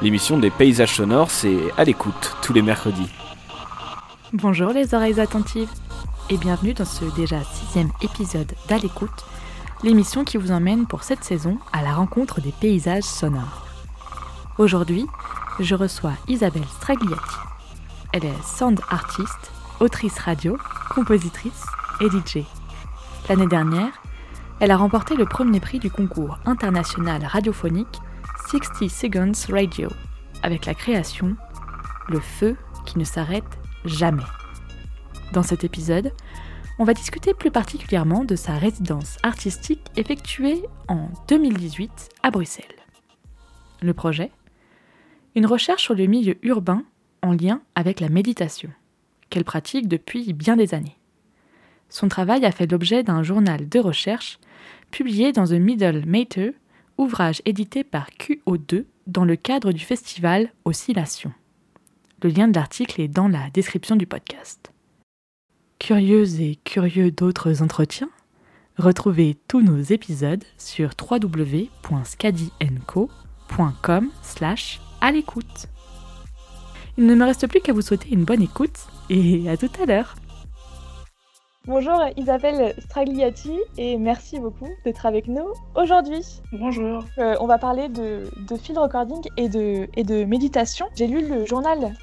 L'émission des paysages sonores, c'est à l'écoute tous les mercredis. Bonjour les oreilles attentives et bienvenue dans ce déjà sixième épisode d'À l'écoute, l'émission qui vous emmène pour cette saison à la rencontre des paysages sonores. Aujourd'hui, je reçois Isabelle Stragliati. Elle est sound artiste, autrice radio, compositrice et DJ. L'année dernière, elle a remporté le premier prix du concours international radiophonique 60 Seconds Radio, avec la création Le feu qui ne s'arrête jamais. Dans cet épisode, on va discuter plus particulièrement de sa résidence artistique effectuée en 2018 à Bruxelles. Le projet? Une recherche sur le milieu urbain en lien avec la méditation, qu'elle pratique depuis bien des années. Son travail a fait l'objet d'un journal de recherche publié dans The Middle Matter ouvrage édité par QO2 dans le cadre du festival Oscillation. Le lien de l'article est dans la description du podcast. Curieuse et curieux d'autres entretiens, retrouvez tous nos épisodes sur www.scadienco.com slash à l'écoute. Il ne me reste plus qu'à vous souhaiter une bonne écoute et à tout à l'heure. Bonjour Isabelle Stragliati et merci beaucoup d'être avec nous aujourd'hui. Bonjour. Euh, on va parler de, de field recording et de, et de méditation. J'ai lu le journal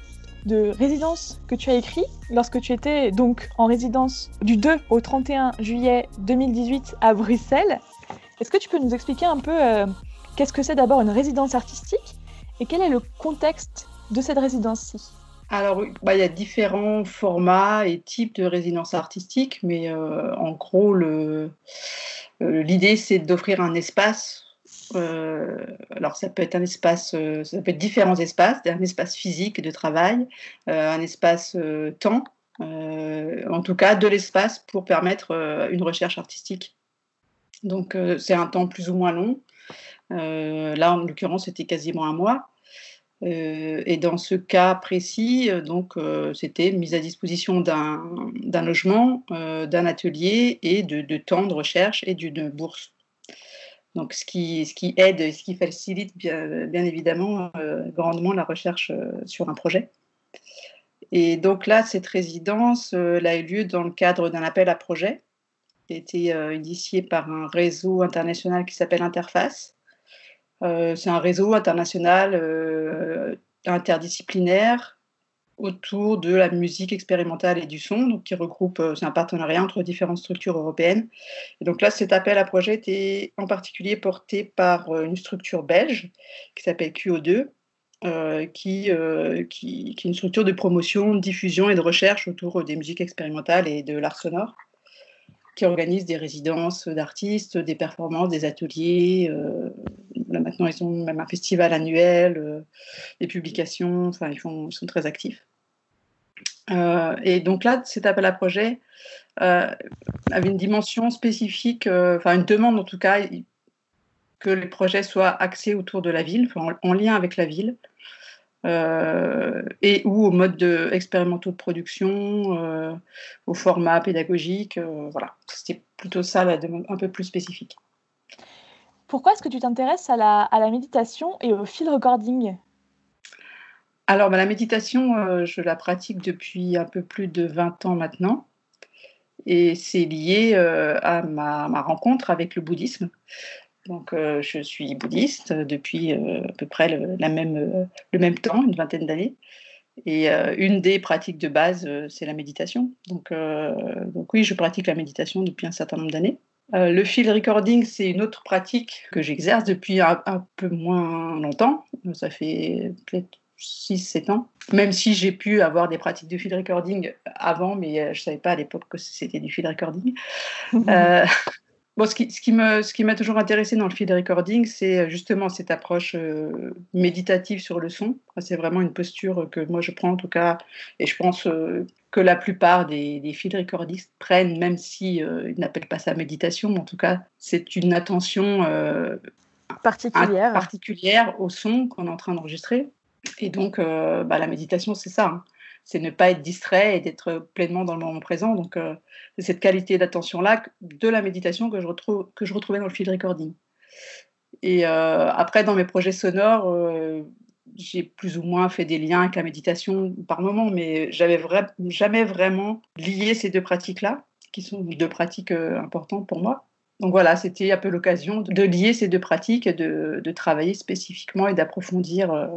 de résidence que tu as écrit lorsque tu étais donc en résidence du 2 au 31 juillet 2018 à Bruxelles. Est-ce que tu peux nous expliquer un peu euh, qu'est-ce que c'est d'abord une résidence artistique et quel est le contexte de cette résidence-ci alors, bah, il y a différents formats et types de résidence artistique, mais euh, en gros, euh, l'idée, c'est d'offrir un espace. Euh, alors, ça peut être un espace, ça peut être différents espaces, un espace physique de travail, un espace temps, en tout cas de l'espace pour permettre une recherche artistique. Donc, c'est un temps plus ou moins long. là, en l'occurrence, c'était quasiment un mois. Euh, et dans ce cas précis, euh, donc euh, c'était mise à disposition d'un logement, d'un atelier et de, temps de recherche et d'une bourse. Donc ce qui, aide et ce qui facilite bien, évidemment grandement la recherche sur un projet. Et donc là, cette résidence a eu lieu dans le cadre d'un appel à projet qui a été initié par un réseau international qui s'appelle Interface c'est un réseau international euh, interdisciplinaire autour de la musique expérimentale et du son, donc qui regroupe, euh, c'est un partenariat entre différentes structures européennes. Et donc là, cet appel à projet était en particulier porté par une structure belge qui s'appelle QO2, qui, qui, qui, est une structure de promotion, de diffusion et de recherche autour des musiques expérimentales et de l'art sonore, qui organise des résidences d'artistes, des performances, des ateliers, maintenant, ils ont même un festival annuel, euh, des publications, enfin, ils, sont très actifs. Euh, et donc là, cet appel à projet euh, avait une dimension spécifique, enfin une demande en tout cas, que les projets soient axés autour de la ville, en, lien avec la ville, et ou au mode de, expérimentaux de production, au format pédagogique. voilà, c'était plutôt ça la demande un peu plus spécifique. Pourquoi est-ce que tu t'intéresses à la, à la, méditation et au field recording? Alors, bah, la méditation, euh, je la pratique depuis un peu plus de 20 ans maintenant. Et c'est lié euh, à ma, ma, rencontre avec le bouddhisme. Donc, euh, je suis bouddhiste depuis à peu près le, même, le même temps, une vingtaine d'années. Et une des pratiques de base, c'est la méditation. Donc, donc, oui, je pratique la méditation depuis un certain nombre d'années. Euh, le field recording, c'est une autre pratique que j'exerce depuis un, peu moins longtemps. Ça fait peut-être 6-7 ans. Même si j'ai pu avoir des pratiques de field recording avant, mais euh, je ne savais pas à l'époque que c'était du field recording. euh, Bon, ce qui, ce qui me, ce qui m'a toujours intéressé dans le field recording, c'est euh, justement cette approche euh, méditative sur le son. C'est vraiment une posture que moi je prends en tout cas, et je pense euh, que la plupart des, des field recordistes prennent, même si ils n'appellent pas ça méditation, mais en tout cas c'est une attention particulière. particulière au son qu'on est en train d'enregistrer. Et donc bah, la méditation, c'est ça. Hein. C'est ne pas être distrait et d'être pleinement dans le moment présent. Donc, c'est cette qualité d'attention-là de la méditation que je, retrouve, que je retrouvais dans le field recording. Et après, dans mes projets sonores, j'ai plus ou moins fait des liens avec la méditation par moment, mais j'avais jamais vraiment lié ces deux pratiques-là, qui sont deux pratiques importantes pour moi. Donc voilà, c'était un peu l'occasion de lier ces deux pratiques, de, de travailler spécifiquement et d'approfondir euh,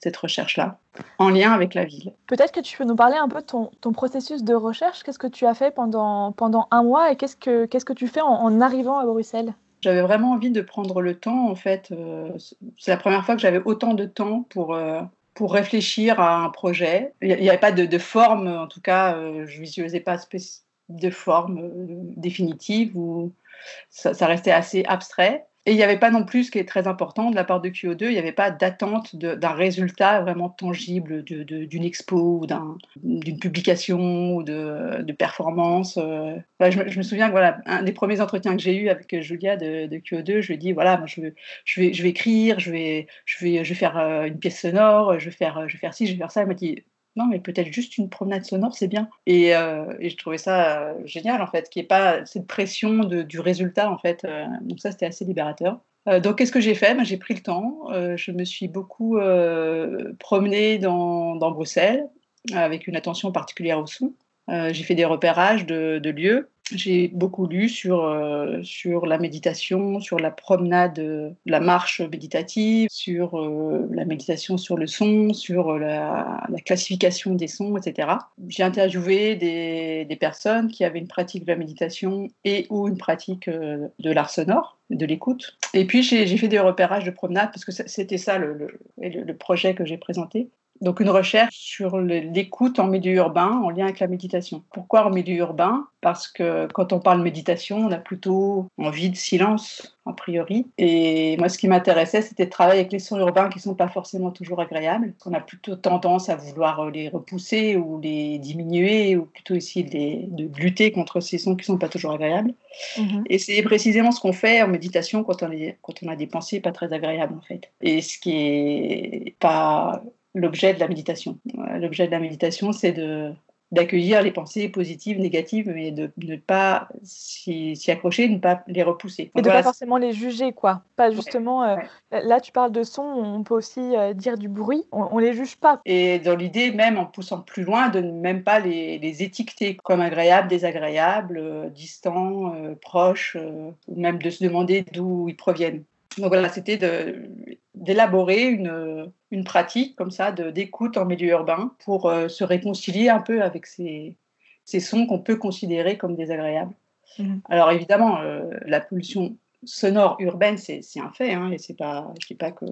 cette recherche-là en lien avec la ville. Peut-être que tu peux nous parler un peu de ton, ton processus de recherche. Qu'est-ce que tu as fait pendant, pendant un mois et qu'est-ce que, qu'est-ce que tu fais en, arrivant à Bruxelles? J'avais vraiment envie de prendre le temps. En fait, euh, c'est la première fois que j'avais autant de temps pour, euh, pour réfléchir à un projet. Il n'y avait pas de, de, forme, en tout cas, je ne visualisais pas de forme définitive ou ça, restait assez abstrait. Et il n'y avait pas non plus, ce qui est très important de la part de QO2, il n'y avait pas d'attente d'un résultat vraiment tangible d'une expo ou d'une publication ou de, performance. Euh. je, me, souviens que voilà, un des premiers entretiens que j'ai eu avec Julia de, QO2, je lui ai dit voilà, je, je, vais, je vais écrire, je vais, je, vais, je vais faire euh, une pièce sonore, je vais faire, je vais faire ci, je vais faire ça. Elle m'a dit non, mais peut-être juste une promenade sonore, c'est bien. Et, euh, je trouvais ça euh, génial, en fait, qu'il n'y ait pas cette pression du résultat, en fait. Euh, donc ça, c'était assez libérateur. donc, qu'est-ce que j'ai fait? Ben, J'ai pris le temps. je me suis beaucoup promenée dans, dans, Bruxelles, avec une attention particulière au son. j'ai fait des repérages de, de lieux j'ai beaucoup lu sur, euh, sur la méditation, sur la promenade, la marche méditative, sur euh, la méditation sur le son, sur la, classification des sons, etc. J'ai interviewé des, des, personnes qui avaient une pratique de la méditation et ou une pratique euh, de l'art sonore, de l'écoute. Et puis j'ai fait des repérages de promenade parce que c'était ça le, le projet que j'ai présenté. Donc une recherche sur l'écoute en milieu urbain en lien avec la méditation. Pourquoi en milieu urbain? Parce que quand on parle méditation, on a plutôt envie de silence, a priori. Et moi, ce qui m'intéressait, c'était de travailler avec les sons urbains qui ne sont pas forcément toujours agréables. On a plutôt tendance à vouloir les repousser ou les diminuer, ou plutôt essayer de, lutter contre ces sons qui ne sont pas toujours agréables. Mhm. Et c'est précisément ce qu'on fait en méditation quand on, quand on a des pensées pas très agréables, en fait. Et ce qui est pas l'objet de la méditation. L'objet de la méditation, c'est de d'accueillir les pensées positives, négatives, mais de ne pas s'y accrocher, de ne pas les repousser. Et de ne pas forcément les juger, quoi. Pas justement, euh, là tu parles de son, on peut aussi euh, dire du bruit, on, ne les juge pas. Et dans l'idée, même en poussant plus loin, de ne même pas les, les étiqueter comme agréables, désagréables, euh, distants, proches, ou même de se demander d'où ils proviennent. Donc voilà, c'était d'élaborer une, une, pratique comme ça d'écoute en milieu urbain pour euh, se réconcilier un peu avec ces, ces sons qu'on peut considérer comme désagréables. Mhm. Alors évidemment, euh, la pollution sonore urbaine, c'est un fait, hein, et c'est pas, je dis pas que,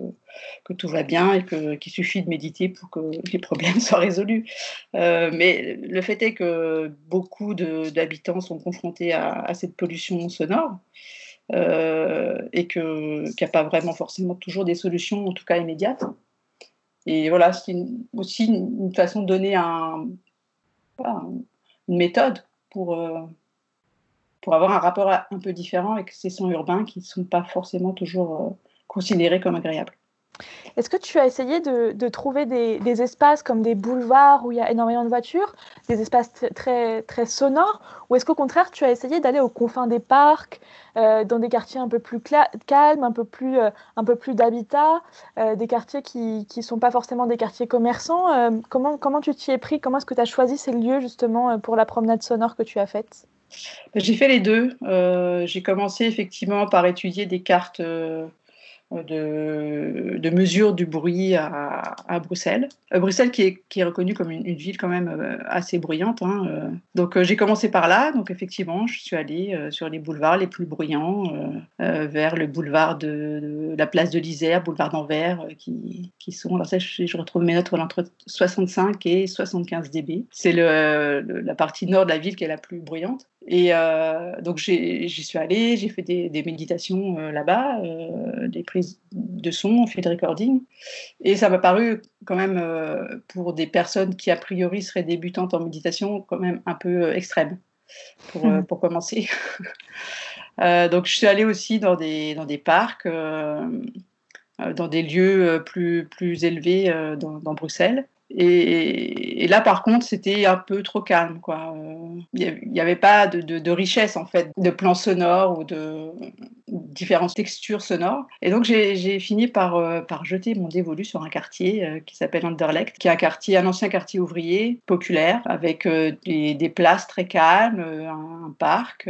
que, tout va bien et qu'il suffit de méditer pour que les problèmes soient résolus. Euh, mais le fait est que beaucoup d'habitants sont confrontés à, à, cette pollution sonore. Euh, et qu'il n'y a pas vraiment forcément toujours des solutions, en tout cas immédiates. Et voilà, c'est aussi une, façon de donner un, une méthode pour, euh, pour avoir un rapport un peu différent avec ces sons urbains qui ne sont pas forcément toujours euh, considérés comme agréables. Est-ce que tu as essayé de, trouver des, espaces comme des boulevards où il y a énormément de voitures, des espaces très, très sonores, ou est-ce qu'au contraire tu as essayé d'aller aux confins des parcs, euh, dans des quartiers un peu plus calmes, un peu plus, euh, plus d'habitat, euh, des quartiers qui ne sont pas forcément des quartiers commerçants comment, comment tu t'y es pris? Comment est-ce que tu as choisi ces lieux justement pour la promenade sonore que tu as faite? J'ai fait les deux. j'ai commencé effectivement par étudier des cartes de, de mesure du bruit à, à Bruxelles. Euh, Bruxelles qui est, qui est reconnue comme une, ville quand même euh, assez bruyante. Hein, euh. Donc j'ai commencé par là. Donc effectivement, je suis allée sur les boulevards les plus bruyants, vers le boulevard de, la place de l'Isère, boulevard d'Anvers, qui, qui, sont, alors je, retrouve mes notes entre 65 et 75 dB. C'est le, la partie nord de la ville qui est la plus bruyante. Et donc j'y suis allée, j'ai fait des, des méditations là-bas, des de son, on fait de recording. Et ça m'a paru quand même, euh, pour des personnes qui a priori seraient débutantes en méditation, quand même un peu euh, extrême pour, euh, hmm. pour commencer. donc je suis allée aussi dans des, dans des parcs, dans des lieux plus, plus élevés dans, dans, Bruxelles. Et, là, par contre, c'était un peu trop calme. Quoi. Il n'y avait pas de, richesse, en fait, de plans sonores ou de différentes textures sonores. Et donc, j'ai fini par, euh, par jeter mon dévolu sur un quartier euh, qui s'appelle Anderlecht, qui est un quartier, un ancien quartier ouvrier populaire, avec euh, des, des, places très calmes, un, un parc,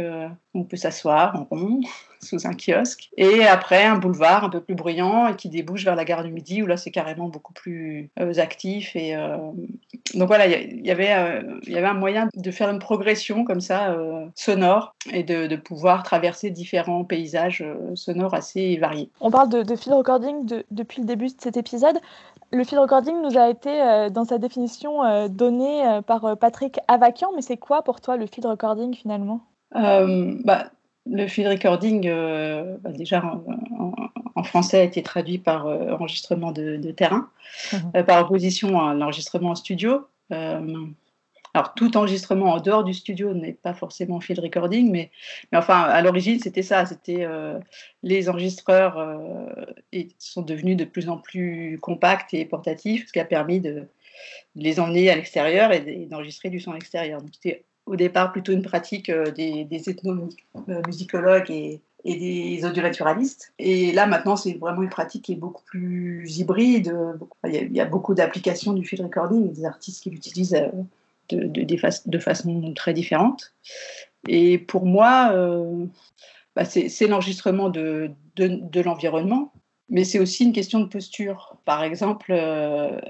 on peut s'asseoir en rond sous un kiosque. Et après, un boulevard un peu plus bruyant et qui débouche vers la gare du Midi, où là, c'est carrément beaucoup plus euh, actif. Et, euh, Donc voilà, il y, avait, euh, y avait un moyen de faire une progression comme ça, sonore, et de, pouvoir traverser différents paysages sonores assez variés. On parle de, field recording depuis le début de cet épisode. Le field recording nous a été, dans sa définition, donné par Patrick Avakian, mais c'est quoi pour toi le field recording finalement? Bah, le field recording, euh, bah, déjà en, français, a été traduit par euh, enregistrement de, terrain, mhm. euh, par opposition à l'enregistrement en studio. alors, tout enregistrement en dehors du studio n'est pas forcément field recording, mais, mais enfin, à l'origine, c'était ça. C'était les enregistreurs et sont devenus de plus en plus compacts et portatifs, ce qui a permis de, les emmener à l'extérieur et d'enregistrer du son à l'extérieur. Donc, c'était au départ plutôt une pratique euh, des, des ethnomusicologues et, des audionaturalistes. Et là, maintenant, c'est vraiment une pratique qui est beaucoup plus hybride. Il y a, beaucoup d'applications du field recording, des artistes qui l'utilisent euh, de, façon très différente. Et pour moi, euh, bah, c'est l'enregistrement de, de, l'environnement, mais c'est aussi une question de posture. Par exemple,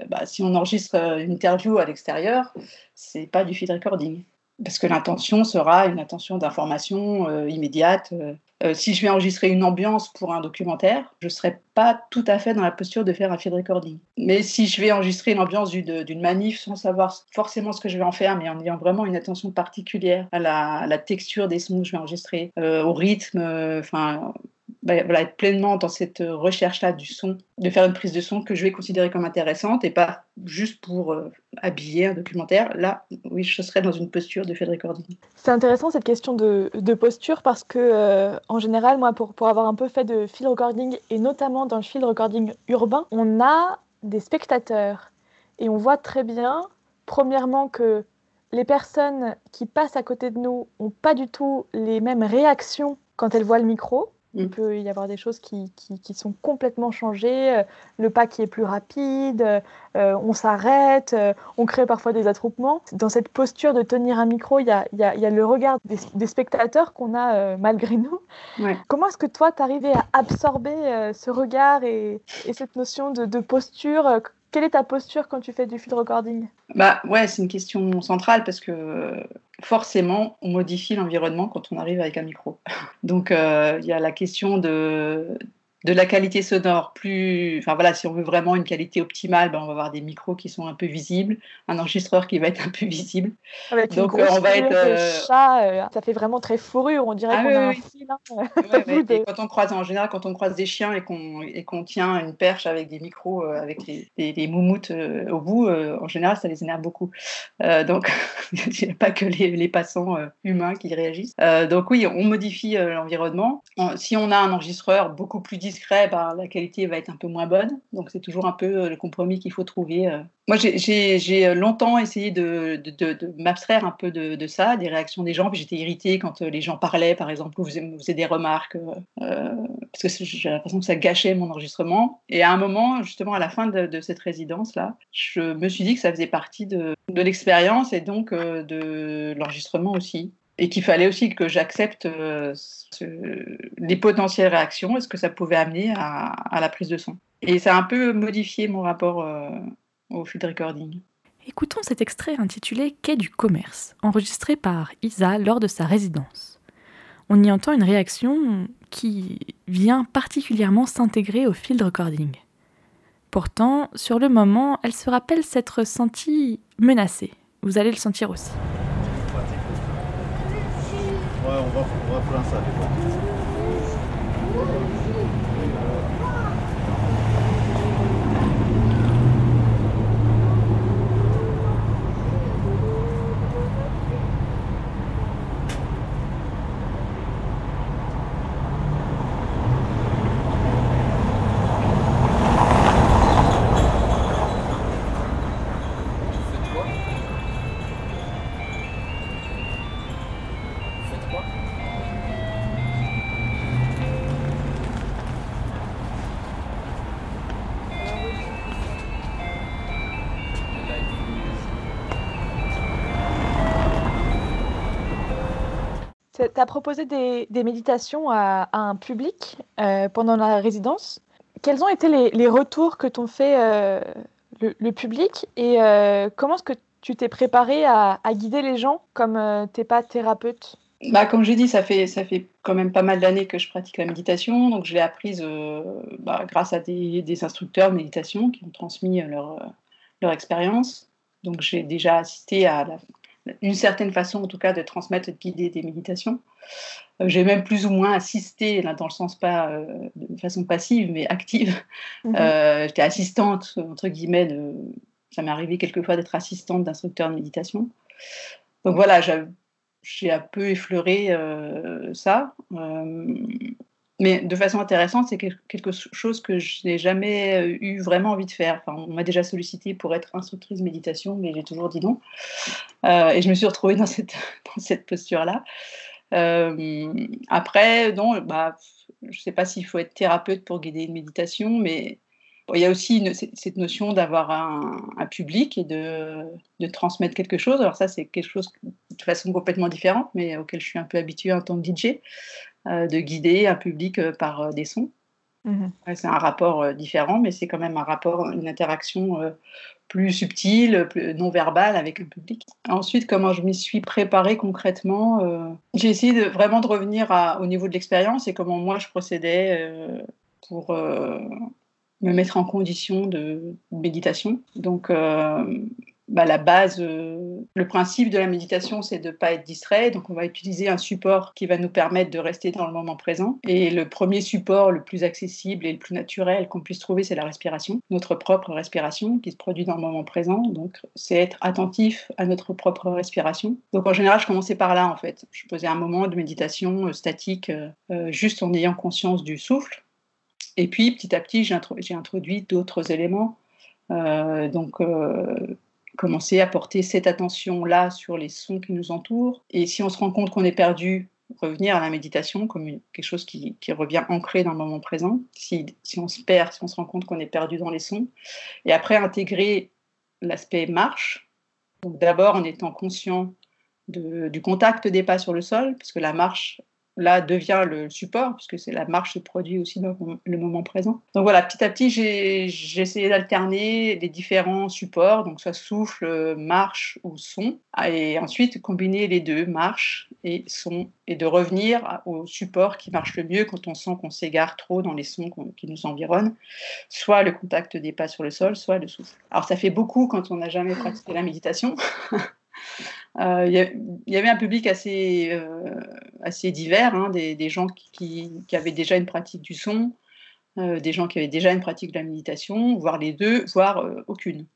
bah, si on enregistre une interview à l'extérieur, c'est pas du field recording parce que l'intention sera une intention d'information euh, immédiate. Euh, euh, si je vais enregistrer une ambiance pour un documentaire, je ne serai pas tout à fait dans la posture de faire un field recording. Mais si je vais enregistrer une ambiance d'une manif sans savoir forcément ce que je vais en faire, mais en ayant vraiment une attention particulière à la, texture des sons que je vais enregistrer, au rythme, enfin bah, être pleinement dans cette recherche-là du son, de faire une prise de son que je vais considérer comme intéressante et pas juste pour euh, habiller un documentaire. Là, oui, je serais dans une posture de field recording. C'est intéressant cette question de, de posture parce que, euh, en général, moi, pour, pour avoir un peu fait de field recording et notamment dans le field recording urbain, on a des spectateurs et on voit très bien, premièrement, que les personnes qui passent à côté de nous n'ont pas du tout les mêmes réactions quand elles voient le micro. Il mm. peut y avoir des choses qui, qui, sont complètement changées, euh, le pas qui est plus rapide, euh, on s'arrête, euh, on crée parfois des attroupements. Dans cette posture de tenir un micro, il y a, y a, y a le regard des, spectateurs qu'on a malgré nous. Comment est-ce que toi, tu arrivé à absorber ce regard et, et cette notion de, de posture quelle est ta posture quand tu fais du field recording? Bah ouais, c'est une question centrale parce que forcément, on modifie l'environnement quand on arrive avec un micro. Donc euh, il y a la question de, de la qualité sonore plus. Enfin voilà, si on veut vraiment une qualité optimale, ben, on va avoir des micros qui sont un peu visibles, un enregistreur qui va être un peu visible. Avec Donc une on va être. Euh, chat, euh, ça fait vraiment très fourrure, on dirait ah qu'on a un fil. Hein. Quand on croise, en général, quand on croise des chiens et qu'on tient une perche avec des micros, euh, avec des, des, moumoutes au bout, en général, ça les énerve beaucoup. donc il n'y a pas que les, les passants humains qui réagissent. donc oui, on modifie l'environnement. Si on a un enregistreur beaucoup plus discret, bah, la qualité va être un peu moins bonne. Donc c'est toujours un peu euh, le compromis qu'il faut trouver. Euh. Moi, j'ai longtemps essayé de, m'abstraire un peu de, ça, des réactions des gens. J'étais irritée quand euh, les gens parlaient, par exemple, ou faisaient, des remarques, parce que j'ai l'impression que ça gâchait mon enregistrement. Et à un moment, justement, à la fin de, cette résidence-là, je me suis dit que ça faisait partie de, l'expérience et donc de l'enregistrement aussi et qu'il fallait aussi que j'accepte euh, les potentielles réactions et ce que ça pouvait amener à, la prise de son. Et ça a un peu modifié mon rapport euh, au field recording. Écoutons cet extrait intitulé Quai du commerce, enregistré par Isa lors de sa résidence. On y entend une réaction qui vient particulièrement s'intégrer au field recording. Pourtant, sur le moment, elle se rappelle s'être sentie menacée. Vous allez le sentir aussi. Ouais, on va, on va faire ça. Tu as proposé des, méditations à, un public pendant la résidence. Quels ont été les, retours que t'ont fait le, public et comment est-ce que tu t'es préparé à, guider les gens comme tu n'es pas thérapeute? Bah, comme j'ai dit, ça fait, ça fait quand même pas mal d'années que je pratique la méditation. Donc, je l'ai apprise euh, bah, grâce à des, instructeurs de méditation qui ont transmis leur, leur expérience. Donc, j'ai déjà assisté à une certaine façon, en tout cas, de transmettre et de guider des méditations. Euh, j'ai même plus ou moins assisté, là, dans le sens pas euh, de façon passive, mais active. Mhm. J'étais assistante, entre guillemets, de... ça m'est arrivé quelquefois d'être assistante d'instructeur de méditation. Donc voilà, j'ai un peu effleuré euh, ça. Euh, mais de façon intéressante, c'est quelque chose que je n'ai jamais euh, eu vraiment envie de faire. Enfin, on m'a déjà sollicité pour être instructrice méditation, mais j'ai toujours dit non. et je me suis retrouvée dans cette, posture-là. après, non, bah, je ne sais pas s'il faut être thérapeute pour guider une méditation, mais il y a aussi cette notion d'avoir un, public et de, transmettre quelque chose. Alors ça, c'est quelque chose de façon complètement différente, mais auquel je suis un peu habituée en tant que DJ, euh, de guider un public euh, par euh, des sons. Mhm. C'est un rapport différent, mais c'est quand même un rapport, une interaction plus subtile, plus non verbale avec un public. Ensuite, comment je m'y suis préparée concrètement, j'ai essayé de, vraiment de revenir à, au niveau de l'expérience et comment moi je procédais pour me mettre en condition de méditation. Donc, euh, bah, la base, euh, le principe de la méditation, c'est de ne pas être distrait. Donc, on va utiliser un support qui va nous permettre de rester dans le moment présent. Et le premier support, le plus accessible et le plus naturel qu'on puisse trouver, c'est la respiration, notre propre respiration qui se produit dans le moment présent. Donc, c'est être attentif à notre propre respiration. Donc, en général, je commençais par là, en fait. Je faisais un moment de méditation euh, statique, juste en ayant conscience du souffle et puis, petit à petit, j'ai introduit d'autres éléments. Euh, donc, euh, commencer à porter cette attention-là sur les sons qui nous entourent. Et si on se rend compte qu'on est perdu, revenir à la méditation comme quelque chose qui, revient ancré dans le moment présent. Si, si, on se perd, si on se rend compte qu'on est perdu dans les sons. Et après, intégrer l'aspect marche. D'abord en étant conscient du contact des pas sur le sol, parce que la marche, là devient le support, puisque c'est la marche se produit aussi dans le moment présent. Donc voilà, petit à petit, j'ai essayé d'alterner les différents supports, donc soit souffle, marche ou son, et ensuite combiner les deux, marche et son, et de revenir au support qui marche le mieux quand on sent qu'on s'égare trop dans les sons qui nous environnent, soit le contact des pas sur le sol, soit le souffle. Alors ça fait beaucoup quand on n'a jamais pratiqué la méditation. Euh, il y, avait un public assez, euh, assez divers, hein, des, gens qui, avaient déjà une pratique du son, euh, des gens qui avaient déjà une pratique de la méditation, voire les deux, voire aucune.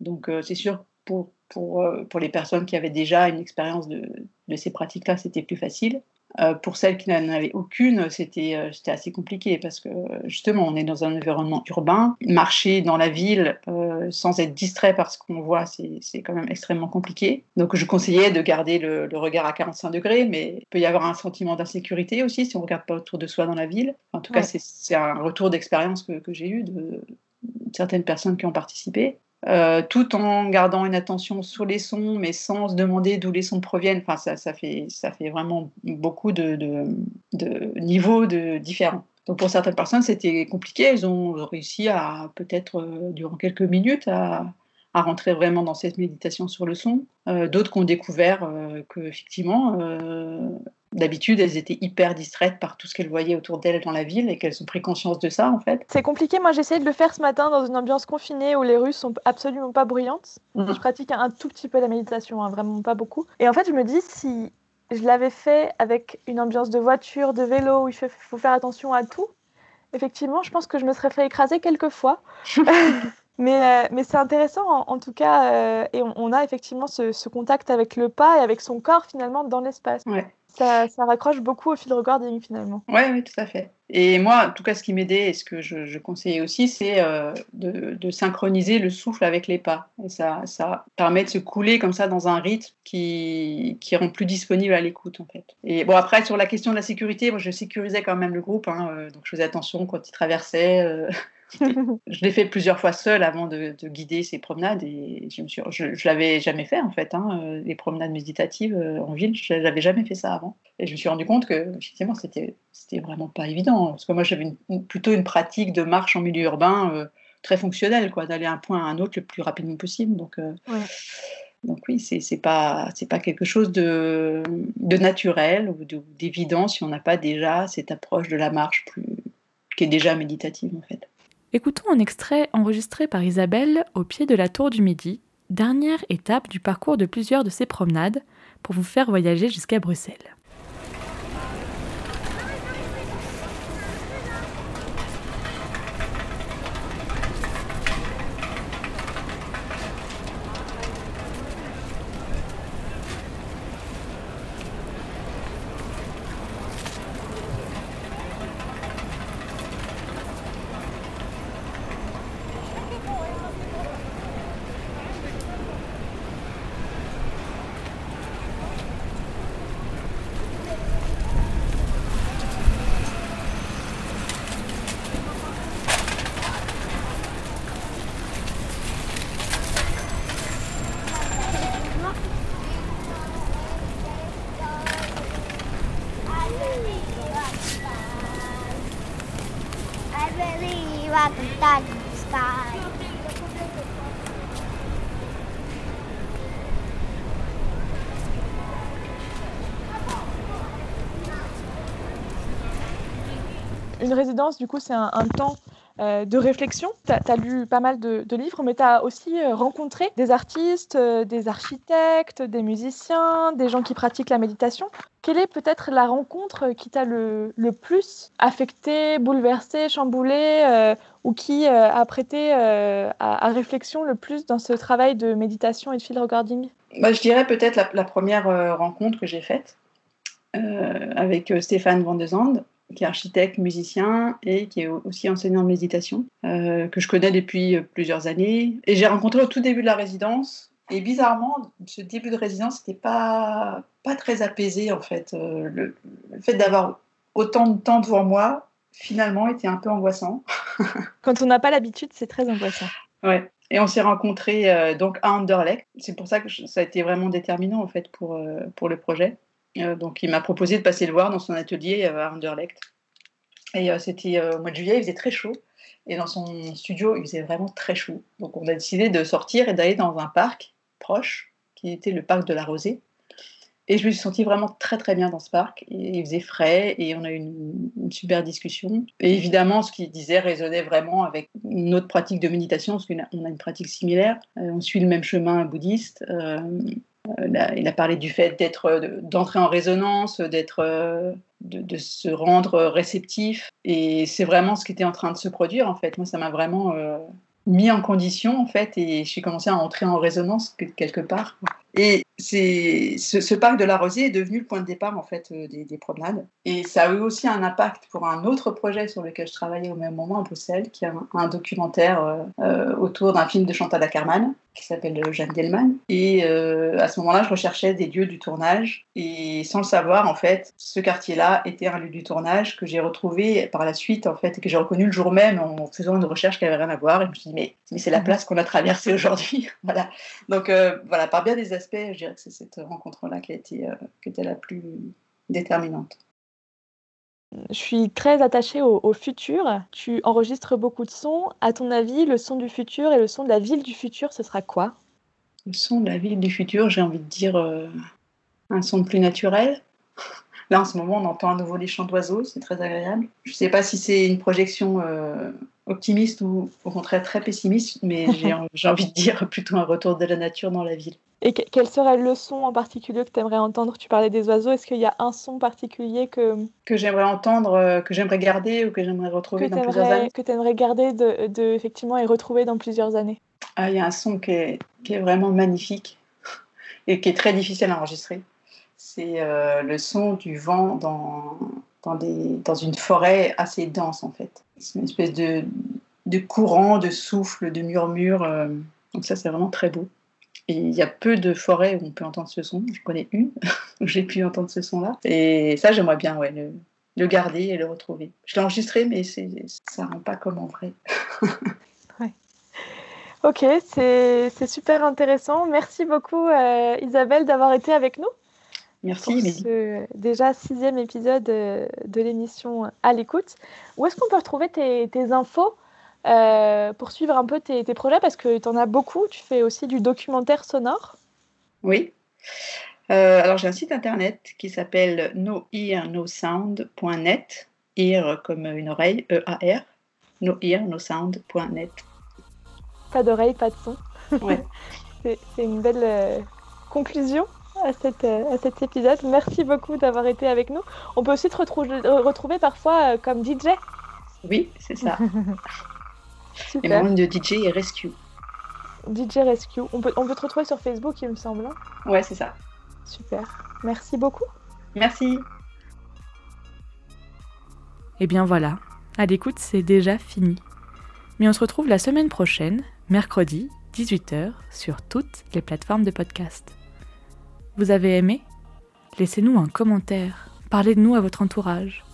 Donc c'est sûr, pour, pour, pour, les personnes qui avaient déjà une expérience de, de ces pratiques-là, c'était plus facile. Euh, pour celles qui n'en avaient aucune, euh, c'était assez compliqué parce que justement, on est dans un environnement urbain. Marcher dans la ville euh, sans être distrait par ce qu'on voit, c'est quand même extrêmement compliqué. Donc, je conseillais de garder le, regard à 45 degrés, mais il peut y avoir un sentiment d'insécurité aussi si on ne regarde pas autour de soi dans la ville. En tout cas, c'est un retour d'expérience que, que j'ai eu de certaines personnes qui ont participé. Euh, tout en gardant une attention sur les sons, mais sans se demander d'où les sons proviennent. Enfin, ça, ça, fait, ça fait vraiment beaucoup de, de, niveaux de différents. Donc pour certaines personnes, c'était compliqué. Elles ont réussi à peut-être euh, durant quelques minutes à, à, rentrer vraiment dans cette méditation sur le son. Euh, d'autres qui ont découvert que effectivement D'habitude, elles étaient hyper distraites par tout ce qu'elles voyaient autour d'elles dans la ville et qu'elles ont pris conscience de ça, en fait. C'est compliqué. Moi, j'ai essayé de le faire ce matin dans une ambiance confinée où les rues sont absolument pas bruyantes. Mm. Je pratique un tout petit peu la méditation, hein, vraiment pas beaucoup. Et en fait, je me dis si je l'avais fait avec une ambiance de voiture, de vélo, où il faut faire attention à tout, effectivement, je pense que je me serais fait écraser quelques fois. Mais, euh, mais c'est intéressant en, tout cas, euh, et on, a effectivement ce, ce, contact avec le pas et avec son corps finalement dans l'espace. Ouais ça, raccroche beaucoup au fil recording finalement. Oui, oui, tout à fait. Et moi, en tout cas, ce qui m'aidait et ce que je, conseillais aussi, c'est euh, de, synchroniser le souffle avec les pas. Et ça, permet de se couler comme ça dans un rythme qui, rend plus disponible à l'écoute en fait. Et bon, après, sur la question de la sécurité, moi, je sécurisais quand même le groupe. Hein, euh, donc, je faisais attention quand ils traversaient. Euh, je l'ai fait plusieurs fois seule avant de, guider ces promenades et je ne je, l'avais jamais fait en fait. Hein, euh, les promenades méditatives euh, en ville, je n'avais jamais fait ça avant. Et je me suis rendu compte que effectivement c'était c'était vraiment pas évident parce que moi j'avais plutôt une pratique de marche en milieu urbain euh, très fonctionnelle quoi, d'aller d'un point à un autre le plus rapidement possible. Donc Donc oui, c'est n'est pas c'est pas quelque chose de, de naturel ou d'évident si on n'a pas déjà cette approche de la marche plus qui est déjà méditative en fait. Écoutons un extrait enregistré par Isabelle au pied de la tour du Midi, dernière étape du parcours de plusieurs de ses promenades, pour vous faire voyager jusqu'à Bruxelles. Une résidence, du coup, c'est un, temps euh, de réflexion. Tu as, lu pas mal de, livres, mais tu as aussi euh, rencontré des artistes, euh, des architectes, des musiciens, des gens qui pratiquent la méditation. Quelle est peut-être la rencontre qui t'a le, plus affecté, bouleversé, chamboulé, ou qui a prêté à, réflexion le plus dans ce travail de méditation et de field recording? Bah, Je dirais peut-être la, première rencontre que j'ai faite avec Stéphane Van de Zand qui est architecte, musicien et qui est aussi enseignant de méditation, euh, que je connais depuis plusieurs années. Et j'ai rencontré au tout début de la résidence. Et bizarrement, ce début de résidence n'était pas, pas très apaisé en fait. Euh, le, fait d'avoir autant de temps devant moi, finalement, était un peu angoissant. Quand on n'a pas l'habitude, c'est très angoissant. Ouais. Et on s'est rencontrés euh, donc à Anderlecht. C'est pour ça que ça a été vraiment déterminant en fait pour, pour le projet. Euh, donc il m'a proposé de passer le voir dans son atelier euh, à Anderlecht. Et euh, c'était au mois de juillet, il faisait très chaud. Et dans son studio, il faisait vraiment très chaud. Donc on a décidé de sortir et d'aller dans un parc proche, qui était le parc de la Rosée. Et je me suis sentie vraiment très très bien dans ce parc. Il faisait frais et on a eu une, super discussion. Et évidemment, ce qu'il disait résonnait vraiment avec notre pratique de méditation, parce qu'on a, une pratique similaire. on suit le même chemin bouddhiste. Il a parlé du fait d'être, d'entrer en résonance, d'être, euh, de, se rendre réceptif. Et c'est vraiment ce qui était en train de se produire, en fait. Moi, ça m'a vraiment euh, mis en condition, en fait, et j'ai commencé à entrer en résonance quelque part. Et c'est ce, parc de la Rosée est devenu le point de départ en fait euh, des, promenades. Et ça a eu aussi un impact pour un autre projet sur lequel je travaillais au même moment à Bruxelles, qui est un, documentaire euh, euh, autour d'un film de Chantal Ackerman qui s'appelle Jeanne Delman. Et à ce moment-là, je recherchais des lieux du tournage. Et sans le savoir, en fait, ce quartier-là était un lieu du tournage que j'ai retrouvé par la suite, en fait, et que j'ai reconnu le jour même en faisant une recherche qui n'avait rien à voir. Et je me suis dit, mais, mais c'est la mhm. place qu'on a traversée aujourd'hui. voilà. Donc, voilà, par bien des aspects, je dirais que c'est cette rencontre-là qui, a été, euh, qui était la plus déterminante. Je suis très attachée au, futur. Tu enregistres beaucoup de sons. À ton avis, le son du futur et le son de la ville du futur, ce sera quoi? Le son de la ville du futur, j'ai envie de dire euh, un son plus naturel. Là, en ce moment, on entend à nouveau les chants d'oiseaux, c'est très agréable. Je ne sais pas si c'est une projection euh, optimiste ou au contraire très pessimiste, mais j'ai envie de dire plutôt un retour de la nature dans la ville. Et quel serait le son en particulier que tu aimerais entendre? Tu parlais des oiseaux. Est-ce qu'il y a un son particulier que que j'aimerais entendre, euh, que j'aimerais garder ou que j'aimerais retrouver dans plusieurs années? Que tu aimerais garder de, de, effectivement et retrouver dans plusieurs années? Ah, Il y a un son qui est, qui est, vraiment magnifique et qui est très difficile à enregistrer. C'est euh, le son du vent dans, dans, des, dans une forêt assez dense en fait. C'est une espèce de, de courant, de souffle, de murmure. Euh, donc ça, c'est vraiment très beau. Il y a peu de forêts où on peut entendre ce son. Je connais une où j'ai pu entendre ce son-là. Et ça, j'aimerais bien ouais, le garder et le retrouver. Je l'ai enregistré, mais ça ne rend pas comme en vrai. Ok, c'est super intéressant. Merci beaucoup euh, Isabelle d'avoir été avec nous. Merci. Pour ce déjà sixième épisode euh, de l'émission À l'écoute. Où est-ce qu'on peut retrouver tes, infos euh, pour suivre un peu tes, projets Parce que tu en as beaucoup. Tu fais aussi du documentaire sonore. Oui. alors j'ai un site internet qui s'appelle noearnosound.net. Ear comme une oreille, E-A-R. Noearnosound.net pas d'oreille, pas de son. c'est une belle euh, conclusion à, cette, euh, à cet épisode. Merci beaucoup d'avoir été avec nous. On peut aussi te euh, retrouver parfois comme DJ. Oui, c'est ça. Et mon nom de DJ est Rescue. DJ Rescue. On peut, on peut te retrouver sur Facebook, il me semble. Hein ouais, c'est ça. Super. Merci beaucoup. Merci. Et eh bien voilà, à l'écoute, c'est déjà fini. Mais on se retrouve la semaine prochaine mercredi, 18h, sur toutes les plateformes de podcast. Vous avez aimé? Laissez-nous un commentaire, parlez de nous à votre entourage.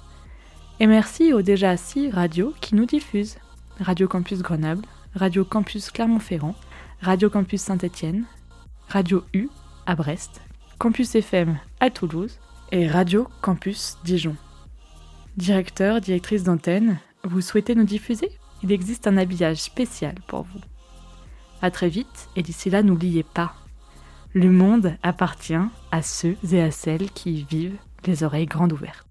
Et merci au déjà six radios qui nous diffusent. Radio Campus Grenoble, Radio Campus Clermont-Ferrand, Radio Campus Saint-Étienne, Radio U à Brest, Campus FM à Toulouse et Radio Campus Dijon. Directeur, directrice d'antenne, vous souhaitez nous diffuser? Il existe un habillage spécial pour vous. À très vite, et d'ici là, n'oubliez pas, le monde appartient à ceux et à celles qui y vivent les oreilles grandes ouvertes.